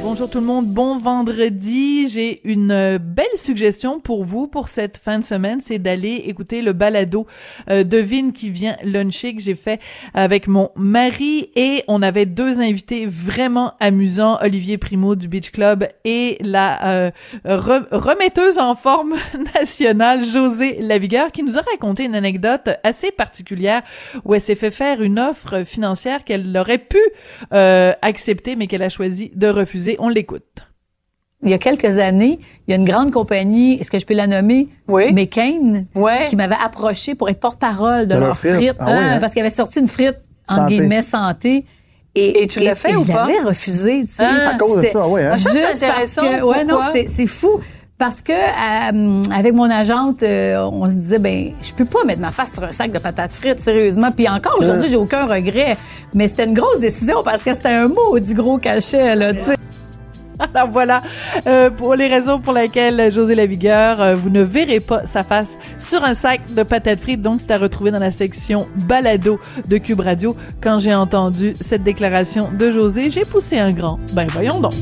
Bonjour tout le monde, bon vendredi. J'ai une euh, belle suggestion pour vous pour cette fin de semaine, c'est d'aller écouter le balado euh, Devine qui vient luncher que j'ai fait avec mon mari et on avait deux invités vraiment amusants, Olivier Primo du Beach Club et la euh, remetteuse en forme nationale José Lavigueur qui nous a raconté une anecdote assez particulière où elle s'est fait faire une offre financière qu'elle aurait pu accepter mais qu'elle a choisi de refuser on l'écoute. Il y a quelques années, il y a une grande compagnie, est-ce que je peux la nommer? Oui. McCain, ouais. qui m'avait approché pour être porte-parole de, leur frite. Ah hein? Parce qu'il avait sorti une frite, en guillemets, santé. Et, tu l'as fait ou pas? Je l'avais refusé, tu sais. à cause de ça, oui. Hein? Juste parce que, ouais, non, c'est fou. Parce que euh, avec mon agente, euh, on se disait ben je peux pas mettre ma face sur un sac de patates frites sérieusement. Puis encore aujourd'hui, j'ai aucun regret. Mais c'était une grosse décision parce que c'était un maudit gros cachet là. tu sais. Alors voilà, euh, pour les raisons pour lesquelles José Lavigueur, euh, vous ne verrez pas sa face sur un sac de patates frites. Donc, c'est à retrouver dans la section balado de Cube Radio. Quand j'ai entendu cette déclaration de José, j'ai poussé un grand. Ben voyons donc.